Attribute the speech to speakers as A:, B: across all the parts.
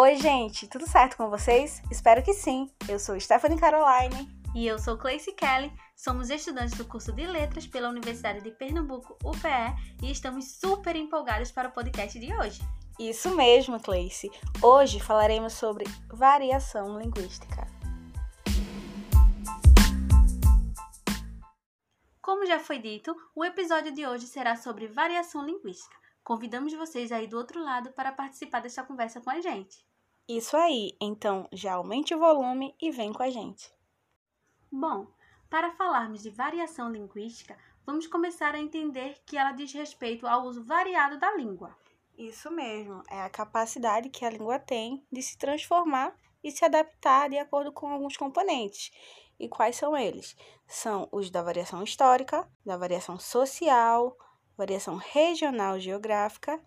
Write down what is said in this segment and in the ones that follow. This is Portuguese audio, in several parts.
A: Oi, gente, tudo certo com vocês? Espero que sim. Eu sou Stephanie Caroline.
B: E eu sou Clayce Kelly, somos estudantes do curso de Letras pela Universidade de Pernambuco, UPE, e estamos super empolgados para o podcast de hoje.
A: Isso mesmo, Clayce. Hoje falaremos sobre variação linguística.
B: Como já foi dito, o episódio de hoje será sobre variação linguística. Convidamos vocês aí do outro lado para participar desta conversa com a gente.
A: Isso aí, então já aumente o volume e vem com a gente.
B: Bom, para falarmos de variação linguística, vamos começar a entender que ela diz respeito ao uso variado da língua.
A: Isso mesmo, é a capacidade que a língua tem de se transformar e se adaptar de acordo com alguns componentes. E quais são eles? São os da variação histórica, da variação social, variação regional geográfica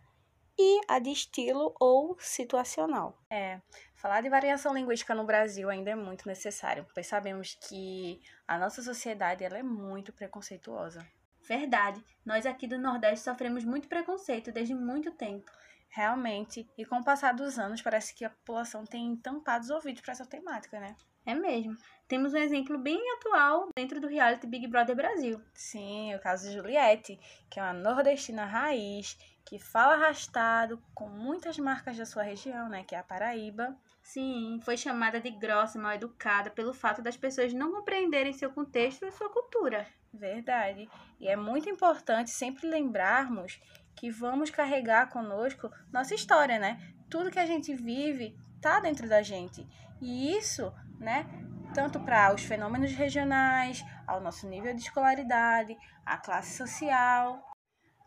A: e a de estilo ou situacional. É, falar de variação linguística no Brasil ainda é muito necessário, pois sabemos que a nossa sociedade ela é muito preconceituosa.
B: Verdade, nós aqui do Nordeste sofremos muito preconceito desde muito tempo.
A: Realmente, e com o passar dos anos, parece que a população tem tampado os ouvidos para essa temática, né?
B: É mesmo. Temos um exemplo bem atual dentro do reality Big Brother Brasil.
A: Sim, o caso de Juliette, que é uma nordestina raiz, que fala arrastado, com muitas marcas da sua região, né, que é a Paraíba.
B: Sim, foi chamada de grossa e mal educada pelo fato das pessoas não compreenderem seu contexto e sua cultura.
A: Verdade. E é muito importante sempre lembrarmos que vamos carregar conosco nossa história, né? Tudo que a gente vive tá dentro da gente. E isso, né, tanto para os fenômenos regionais, ao nosso nível de escolaridade, a classe social.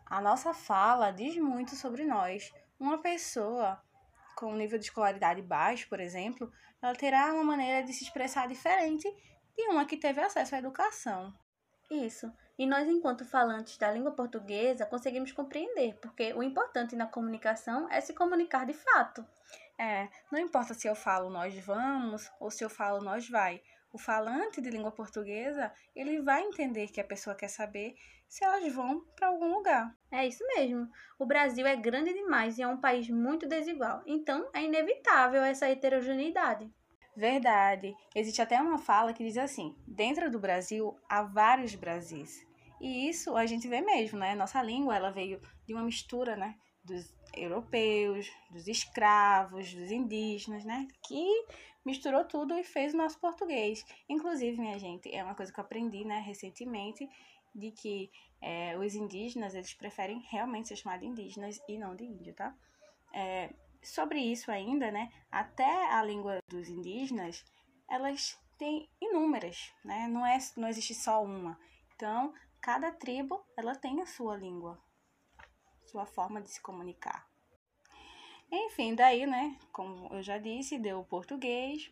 A: A nossa fala diz muito sobre nós. Uma pessoa com um nível de escolaridade baixo, por exemplo, ela terá uma maneira de se expressar diferente de uma que teve acesso à educação.
B: Isso. E nós, enquanto falantes da língua portuguesa, conseguimos compreender, porque o importante na comunicação é se comunicar de fato.
A: É, não importa se eu falo nós vamos ou se eu falo nós vai. O falante de língua portuguesa, ele vai entender que a pessoa quer saber se elas vão para algum lugar.
B: É isso mesmo. O Brasil é grande demais e é um país muito desigual. Então, é inevitável essa heterogeneidade.
A: Verdade. Existe até uma fala que diz assim: dentro do Brasil há vários Brasis. E isso a gente vê mesmo, né? Nossa língua ela veio de uma mistura, né? Dos europeus, dos escravos, dos indígenas, né? Que misturou tudo e fez o nosso português. Inclusive, minha gente, é uma coisa que eu aprendi, né, recentemente, de que é, os indígenas eles preferem realmente ser chamados indígenas e não de índio, tá? É, sobre isso ainda, né, até a língua dos indígenas, elas têm inúmeras, né? Não, é, não existe só uma. Então, cada tribo, ela tem a sua língua, sua forma de se comunicar. Enfim, daí, né, como eu já disse, deu o português,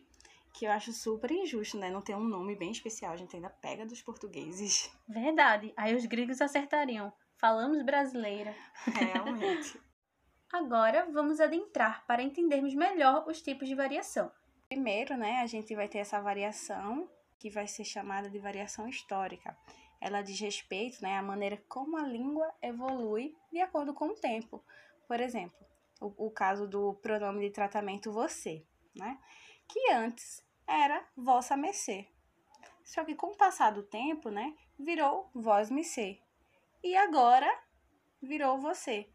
A: que eu acho super injusto, né? Não ter um nome bem especial, a gente ainda pega dos portugueses.
B: Verdade. Aí os gregos acertariam. Falamos brasileira.
A: Realmente.
B: Agora vamos adentrar para entendermos melhor os tipos de variação.
A: Primeiro, né, a gente vai ter essa variação que vai ser chamada de variação histórica. Ela diz respeito né, à maneira como a língua evolui de acordo com o tempo. Por exemplo, o, o caso do pronome de tratamento você, né? Que antes era vossa mercê. Só que com o passar do tempo, né, virou vós ser. E agora virou você.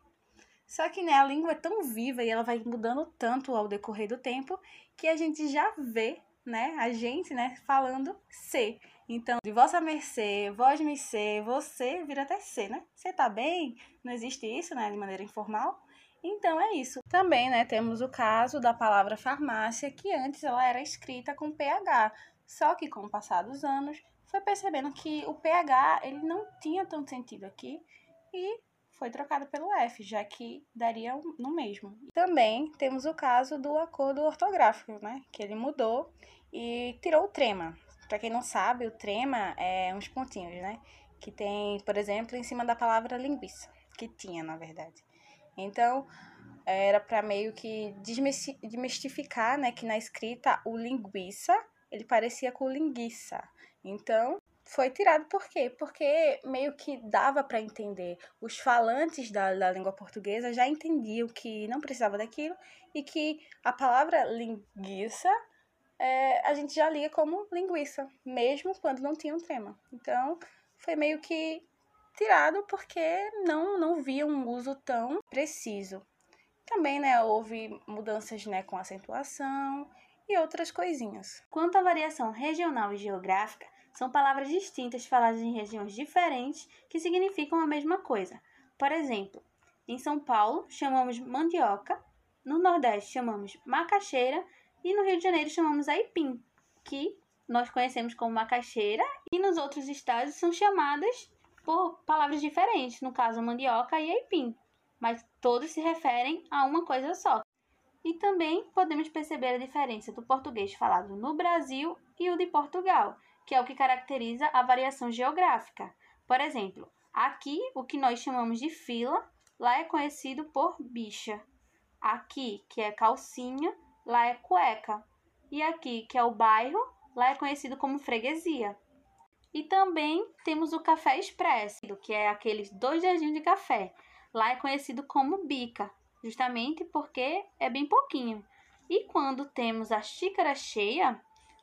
A: Só que né, a língua é tão viva e ela vai mudando tanto ao decorrer do tempo que a gente já vê, né, a gente, né, falando ser. Então, de vossa mercê, vós me ser, você vira até ser, né? Você tá bem? Não existe isso, né, de maneira informal. Então é isso. Também, né, temos o caso da palavra farmácia, que antes ela era escrita com PH, só que com o passar dos anos foi percebendo que o PH ele não tinha tanto sentido aqui e foi trocado pelo F, já que daria no mesmo. Também temos o caso do acordo ortográfico, né? Que ele mudou e tirou o trema. Para quem não sabe, o trema é uns pontinhos, né? Que tem, por exemplo, em cima da palavra linguiça, que tinha, na verdade. Então, era para meio que desmistificar, né, que na escrita o linguiça, ele parecia com linguiça. Então, foi tirado por quê? Porque meio que dava para entender. Os falantes da, da língua portuguesa já entendiam que não precisava daquilo e que a palavra linguiça é, a gente já lia como linguiça, mesmo quando não tinha um tema. Então, foi meio que tirado porque não, não via um uso tão preciso. Também, né, houve mudanças, né, com acentuação e outras coisinhas.
B: Quanto à variação regional e geográfica, são palavras distintas faladas em regiões diferentes que significam a mesma coisa. Por exemplo, em São Paulo chamamos mandioca, no Nordeste chamamos macaxeira e no Rio de Janeiro chamamos aipim, que nós conhecemos como macaxeira, e nos outros estados são chamadas por palavras diferentes, no caso mandioca e aipim, mas todos se referem a uma coisa só. E também podemos perceber a diferença do português falado no Brasil e o de Portugal, que é o que caracteriza a variação geográfica. Por exemplo, aqui o que nós chamamos de fila, lá é conhecido por bicha. Aqui, que é calcinha, lá é cueca. E aqui, que é o bairro, lá é conhecido como freguesia. E também temos o café expresso, que é aqueles dois dedinhos de café. Lá é conhecido como bica, justamente porque é bem pouquinho. E quando temos a xícara cheia,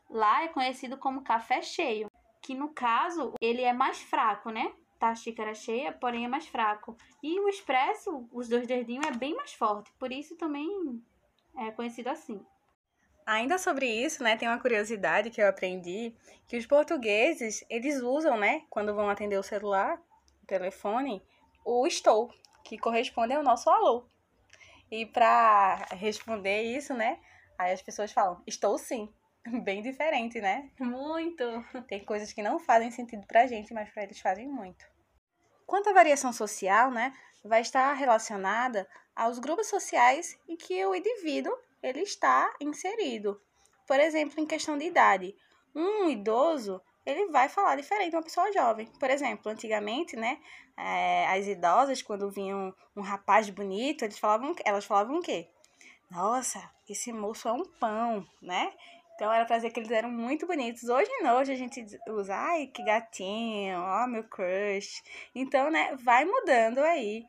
B: lá é conhecido como café cheio, que no caso ele é mais fraco, né? Tá a xícara cheia, porém é mais fraco. E o expresso, os dois dedinhos, é bem mais forte, por isso também é conhecido assim.
A: Ainda sobre isso, né, tem uma curiosidade que eu aprendi, que os portugueses, eles usam, né, quando vão atender o celular, o telefone, o estou, que corresponde ao nosso alô. E para responder isso, né, aí as pessoas falam, estou sim. Bem diferente, né?
B: Muito!
A: Tem coisas que não fazem sentido pra gente, mas para eles fazem muito. Quanto à variação social, né, vai estar relacionada aos grupos sociais em que o indivíduo ele está inserido. Por exemplo, em questão de idade, um idoso ele vai falar diferente de uma pessoa jovem. Por exemplo, antigamente, né, é, as idosas, quando vinham um rapaz bonito, eles falavam, elas falavam o quê? Nossa, esse moço é um pão, né? Então era pra dizer que eles eram muito bonitos. Hoje não, hoje a gente usa, ai, que gatinho, ó, meu crush. Então, né, vai mudando aí.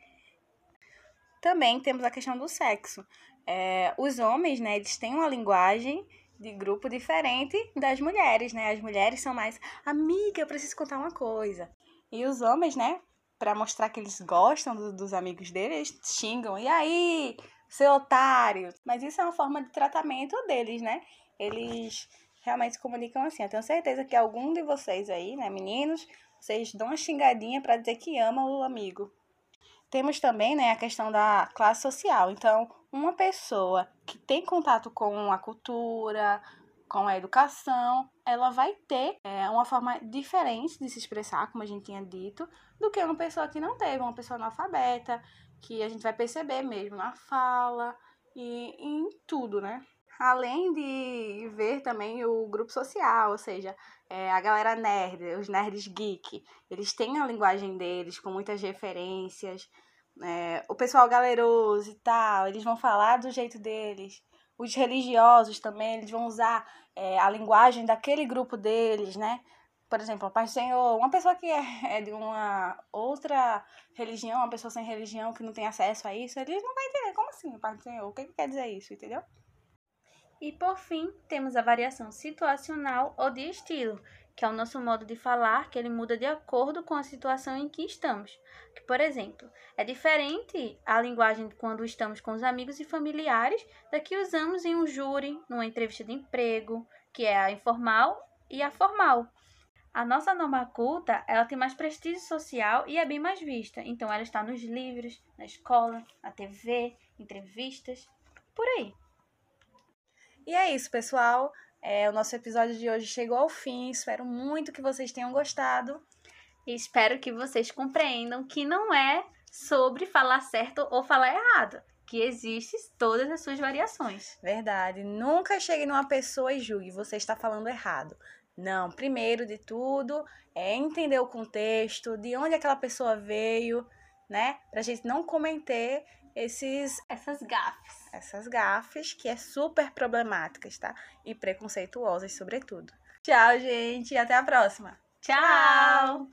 A: Também temos a questão do sexo. É, os homens, né, eles têm uma linguagem de grupo diferente das mulheres, né? As mulheres são mais, amiga, eu preciso contar uma coisa. E os homens, né, para mostrar que eles gostam do, dos amigos deles, xingam. E aí, seu otário? Mas isso é uma forma de tratamento deles, né? Eles realmente se comunicam assim. Eu tenho certeza que algum de vocês aí, né, meninos, vocês dão uma xingadinha para dizer que ama o amigo. Temos também né, a questão da classe social. Então, uma pessoa que tem contato com a cultura, com a educação, ela vai ter é, uma forma diferente de se expressar, como a gente tinha dito, do que uma pessoa que não teve, uma pessoa analfabeta, que a gente vai perceber mesmo na fala e em tudo, né? Além de ver também o grupo social, ou seja, é, a galera nerd, os nerds geek, eles têm a linguagem deles com muitas referências. É, o pessoal galeroso e tal, eles vão falar do jeito deles. Os religiosos também, eles vão usar é, a linguagem daquele grupo deles, né? Por exemplo, a Paz do Senhor, uma pessoa que é, é de uma outra religião, uma pessoa sem religião que não tem acesso a isso, eles não vão entender. Como assim, Paz do Senhor? O que, que quer dizer isso, entendeu?
B: E por fim, temos a variação situacional ou de estilo, que é o nosso modo de falar, que ele muda de acordo com a situação em que estamos. Que, por exemplo, é diferente a linguagem quando estamos com os amigos e familiares da que usamos em um júri, numa entrevista de emprego, que é a informal e a formal. A nossa norma culta, ela tem mais prestígio social e é bem mais vista. Então ela está nos livros, na escola, na TV, entrevistas, por aí.
A: E é isso, pessoal. É, o nosso episódio de hoje chegou ao fim. Espero muito que vocês tenham gostado.
B: E espero que vocês compreendam que não é sobre falar certo ou falar errado. Que existem todas as suas variações.
A: Verdade. Nunca chegue numa pessoa e julgue, você está falando errado. Não, primeiro de tudo é entender o contexto, de onde aquela pessoa veio, né? Pra gente não cometer esses
B: essas gafes.
A: Essas gafes que é super problemáticas, tá? E preconceituosas, sobretudo. Tchau, gente, e até a próxima.
B: Tchau!